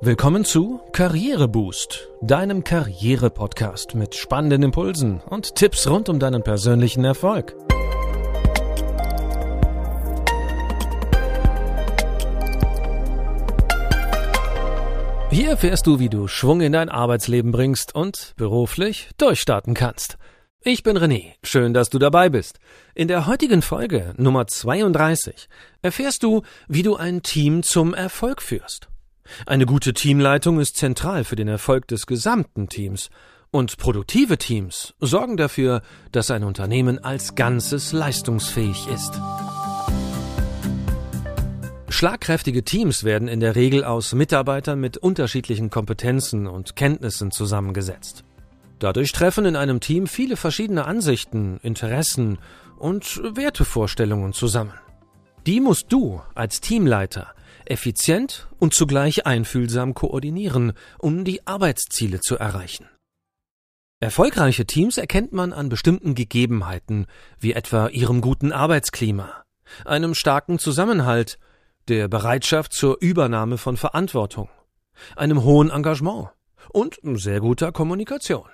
Willkommen zu Karriereboost, deinem Karriere-Podcast mit spannenden Impulsen und Tipps rund um deinen persönlichen Erfolg. Hier erfährst du, wie du Schwung in dein Arbeitsleben bringst und beruflich durchstarten kannst. Ich bin René, schön, dass du dabei bist. In der heutigen Folge Nummer 32 erfährst du, wie du ein Team zum Erfolg führst. Eine gute Teamleitung ist zentral für den Erfolg des gesamten Teams, und produktive Teams sorgen dafür, dass ein Unternehmen als Ganzes leistungsfähig ist. Schlagkräftige Teams werden in der Regel aus Mitarbeitern mit unterschiedlichen Kompetenzen und Kenntnissen zusammengesetzt. Dadurch treffen in einem Team viele verschiedene Ansichten, Interessen und Wertevorstellungen zusammen. Die musst du als Teamleiter effizient und zugleich einfühlsam koordinieren, um die Arbeitsziele zu erreichen. Erfolgreiche Teams erkennt man an bestimmten Gegebenheiten, wie etwa ihrem guten Arbeitsklima, einem starken Zusammenhalt, der Bereitschaft zur Übernahme von Verantwortung, einem hohen Engagement und sehr guter Kommunikation.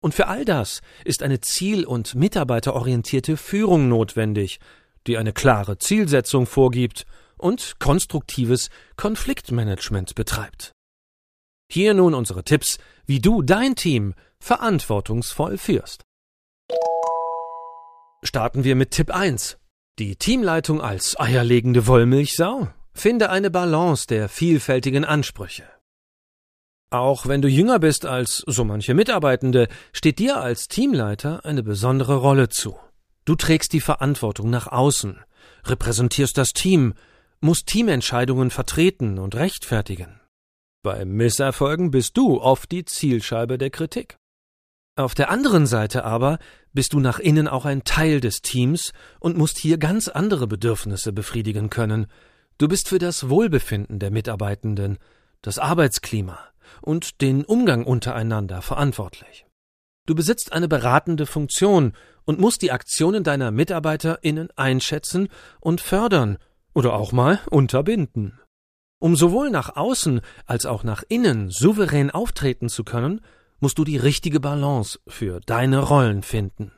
Und für all das ist eine ziel- und mitarbeiterorientierte Führung notwendig, die eine klare Zielsetzung vorgibt und konstruktives Konfliktmanagement betreibt. Hier nun unsere Tipps, wie du dein Team verantwortungsvoll führst. Starten wir mit Tipp 1. Die Teamleitung als eierlegende Wollmilchsau? Finde eine Balance der vielfältigen Ansprüche. Auch wenn du jünger bist als so manche Mitarbeitende, steht dir als Teamleiter eine besondere Rolle zu. Du trägst die Verantwortung nach außen, repräsentierst das Team, muss Teamentscheidungen vertreten und rechtfertigen. Bei Misserfolgen bist du oft die Zielscheibe der Kritik. Auf der anderen Seite aber bist du nach innen auch ein Teil des Teams und musst hier ganz andere Bedürfnisse befriedigen können. Du bist für das Wohlbefinden der Mitarbeitenden, das Arbeitsklima und den Umgang untereinander verantwortlich. Du besitzt eine beratende Funktion und musst die Aktionen deiner MitarbeiterInnen einschätzen und fördern oder auch mal unterbinden. Um sowohl nach außen als auch nach innen souverän auftreten zu können, musst du die richtige Balance für deine Rollen finden.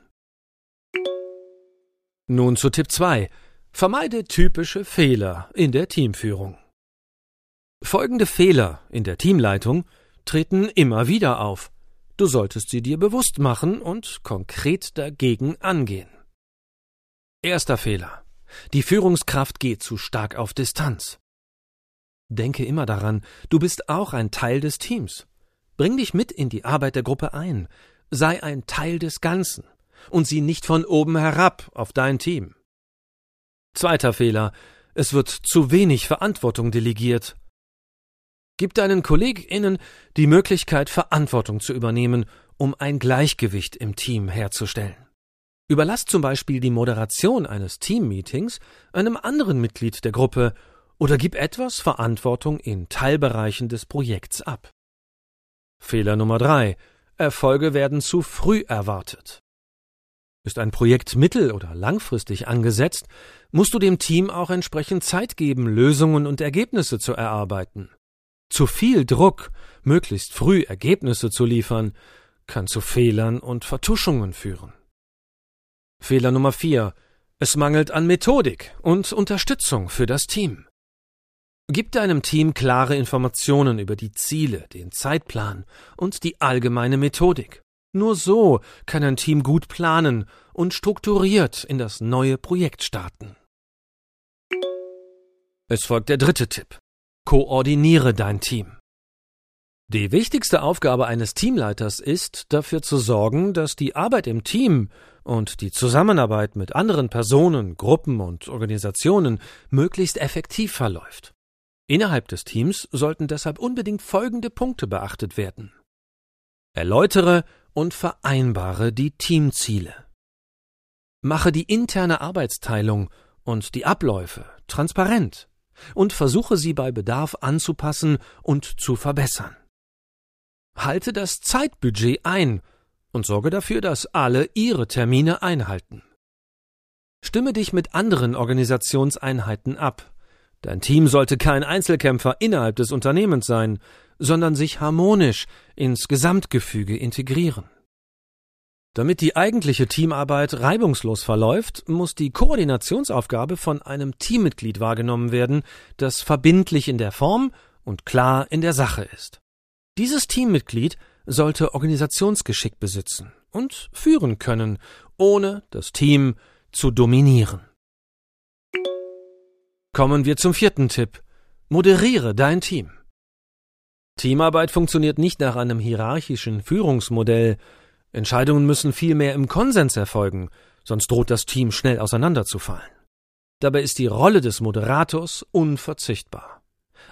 Nun zu Tipp 2. Vermeide typische Fehler in der Teamführung. Folgende Fehler in der Teamleitung treten immer wieder auf. Du solltest sie dir bewusst machen und konkret dagegen angehen. Erster Fehler. Die Führungskraft geht zu stark auf Distanz. Denke immer daran, du bist auch ein Teil des Teams. Bring dich mit in die Arbeit der Gruppe ein, sei ein Teil des Ganzen und sieh nicht von oben herab auf dein Team. Zweiter Fehler. Es wird zu wenig Verantwortung delegiert. Gib deinen KollegInnen die Möglichkeit, Verantwortung zu übernehmen, um ein Gleichgewicht im Team herzustellen. Überlass zum Beispiel die Moderation eines Teammeetings einem anderen Mitglied der Gruppe oder gib etwas Verantwortung in Teilbereichen des Projekts ab. Fehler Nummer drei: Erfolge werden zu früh erwartet. Ist ein Projekt mittel- oder langfristig angesetzt, musst du dem Team auch entsprechend Zeit geben, Lösungen und Ergebnisse zu erarbeiten. Zu viel Druck, möglichst früh Ergebnisse zu liefern, kann zu Fehlern und Vertuschungen führen. Fehler Nummer vier. Es mangelt an Methodik und Unterstützung für das Team. Gib deinem Team klare Informationen über die Ziele, den Zeitplan und die allgemeine Methodik. Nur so kann ein Team gut planen und strukturiert in das neue Projekt starten. Es folgt der dritte Tipp. Koordiniere dein Team. Die wichtigste Aufgabe eines Teamleiters ist, dafür zu sorgen, dass die Arbeit im Team und die Zusammenarbeit mit anderen Personen, Gruppen und Organisationen möglichst effektiv verläuft. Innerhalb des Teams sollten deshalb unbedingt folgende Punkte beachtet werden. Erläutere und vereinbare die Teamziele. Mache die interne Arbeitsteilung und die Abläufe transparent und versuche sie bei Bedarf anzupassen und zu verbessern. Halte das Zeitbudget ein und sorge dafür, dass alle ihre Termine einhalten. Stimme dich mit anderen Organisationseinheiten ab, Dein Team sollte kein Einzelkämpfer innerhalb des Unternehmens sein, sondern sich harmonisch ins Gesamtgefüge integrieren. Damit die eigentliche Teamarbeit reibungslos verläuft, muss die Koordinationsaufgabe von einem Teammitglied wahrgenommen werden, das verbindlich in der Form und klar in der Sache ist. Dieses Teammitglied sollte Organisationsgeschick besitzen und führen können, ohne das Team zu dominieren. Kommen wir zum vierten Tipp. Moderiere dein Team. Teamarbeit funktioniert nicht nach einem hierarchischen Führungsmodell, Entscheidungen müssen vielmehr im Konsens erfolgen, sonst droht das Team schnell auseinanderzufallen. Dabei ist die Rolle des Moderators unverzichtbar.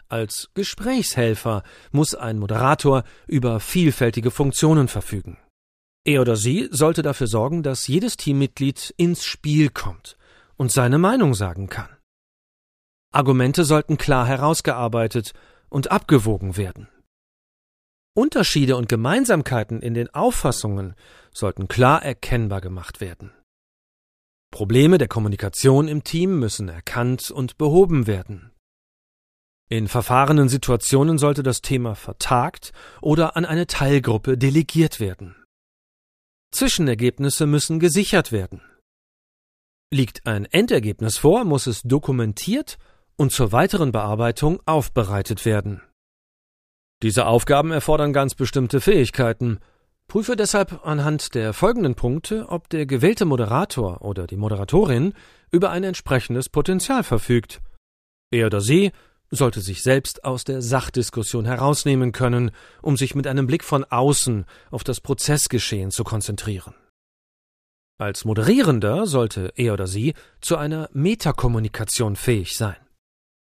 Als Gesprächshelfer muss ein Moderator über vielfältige Funktionen verfügen. Er oder sie sollte dafür sorgen, dass jedes Teammitglied ins Spiel kommt und seine Meinung sagen kann. Argumente sollten klar herausgearbeitet und abgewogen werden. Unterschiede und Gemeinsamkeiten in den Auffassungen sollten klar erkennbar gemacht werden. Probleme der Kommunikation im Team müssen erkannt und behoben werden. In verfahrenen Situationen sollte das Thema vertagt oder an eine Teilgruppe delegiert werden. Zwischenergebnisse müssen gesichert werden. Liegt ein Endergebnis vor, muss es dokumentiert und zur weiteren Bearbeitung aufbereitet werden. Diese Aufgaben erfordern ganz bestimmte Fähigkeiten. Prüfe deshalb anhand der folgenden Punkte, ob der gewählte Moderator oder die Moderatorin über ein entsprechendes Potenzial verfügt. Er oder sie sollte sich selbst aus der Sachdiskussion herausnehmen können, um sich mit einem Blick von außen auf das Prozessgeschehen zu konzentrieren. Als Moderierender sollte er oder sie zu einer Metakommunikation fähig sein.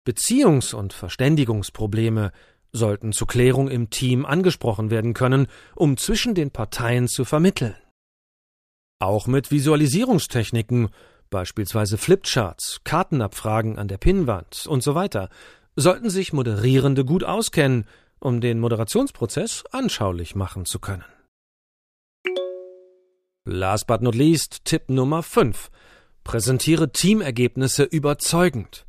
Beziehungs- und Verständigungsprobleme sollten zur Klärung im Team angesprochen werden können, um zwischen den Parteien zu vermitteln. Auch mit Visualisierungstechniken, beispielsweise Flipcharts, Kartenabfragen an der Pinnwand und so sollten sich Moderierende gut auskennen, um den Moderationsprozess anschaulich machen zu können. Last but not least Tipp Nummer 5. Präsentiere Teamergebnisse überzeugend.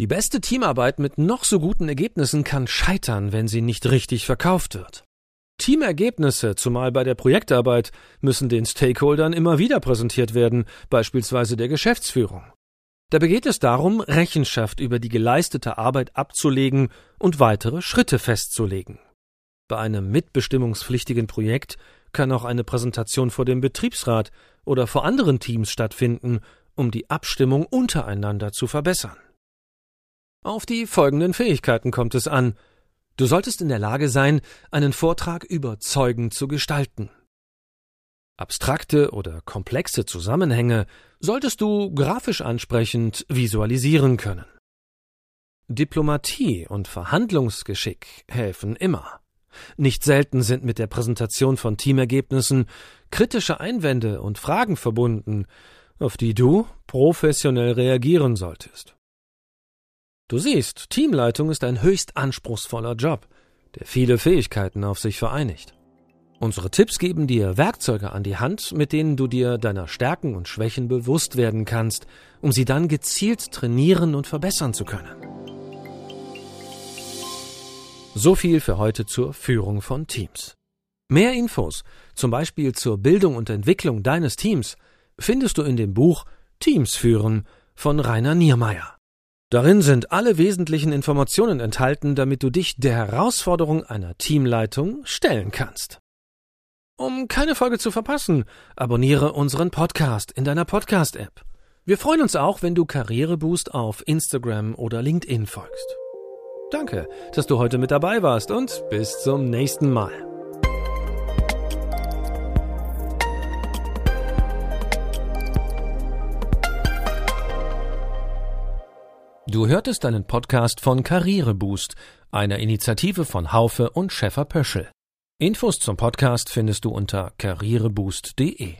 Die beste Teamarbeit mit noch so guten Ergebnissen kann scheitern, wenn sie nicht richtig verkauft wird. Teamergebnisse, zumal bei der Projektarbeit, müssen den Stakeholdern immer wieder präsentiert werden, beispielsweise der Geschäftsführung. Dabei geht es darum, Rechenschaft über die geleistete Arbeit abzulegen und weitere Schritte festzulegen. Bei einem mitbestimmungspflichtigen Projekt kann auch eine Präsentation vor dem Betriebsrat oder vor anderen Teams stattfinden, um die Abstimmung untereinander zu verbessern. Auf die folgenden Fähigkeiten kommt es an. Du solltest in der Lage sein, einen Vortrag überzeugend zu gestalten. Abstrakte oder komplexe Zusammenhänge solltest du grafisch ansprechend visualisieren können. Diplomatie und Verhandlungsgeschick helfen immer. Nicht selten sind mit der Präsentation von Teamergebnissen kritische Einwände und Fragen verbunden, auf die du professionell reagieren solltest. Du siehst, Teamleitung ist ein höchst anspruchsvoller Job, der viele Fähigkeiten auf sich vereinigt. Unsere Tipps geben dir Werkzeuge an die Hand, mit denen du dir deiner Stärken und Schwächen bewusst werden kannst, um sie dann gezielt trainieren und verbessern zu können. So viel für heute zur Führung von Teams. Mehr Infos, zum Beispiel zur Bildung und Entwicklung deines Teams, findest du in dem Buch Teams führen von Rainer Niermeier. Darin sind alle wesentlichen Informationen enthalten, damit du dich der Herausforderung einer Teamleitung stellen kannst. Um keine Folge zu verpassen, abonniere unseren Podcast in deiner Podcast-App. Wir freuen uns auch, wenn du Karriereboost auf Instagram oder LinkedIn folgst. Danke, dass du heute mit dabei warst und bis zum nächsten Mal. Du hörtest einen Podcast von Karriereboost, einer Initiative von Haufe und Schäfer Pöschel. Infos zum Podcast findest du unter karriereboost.de.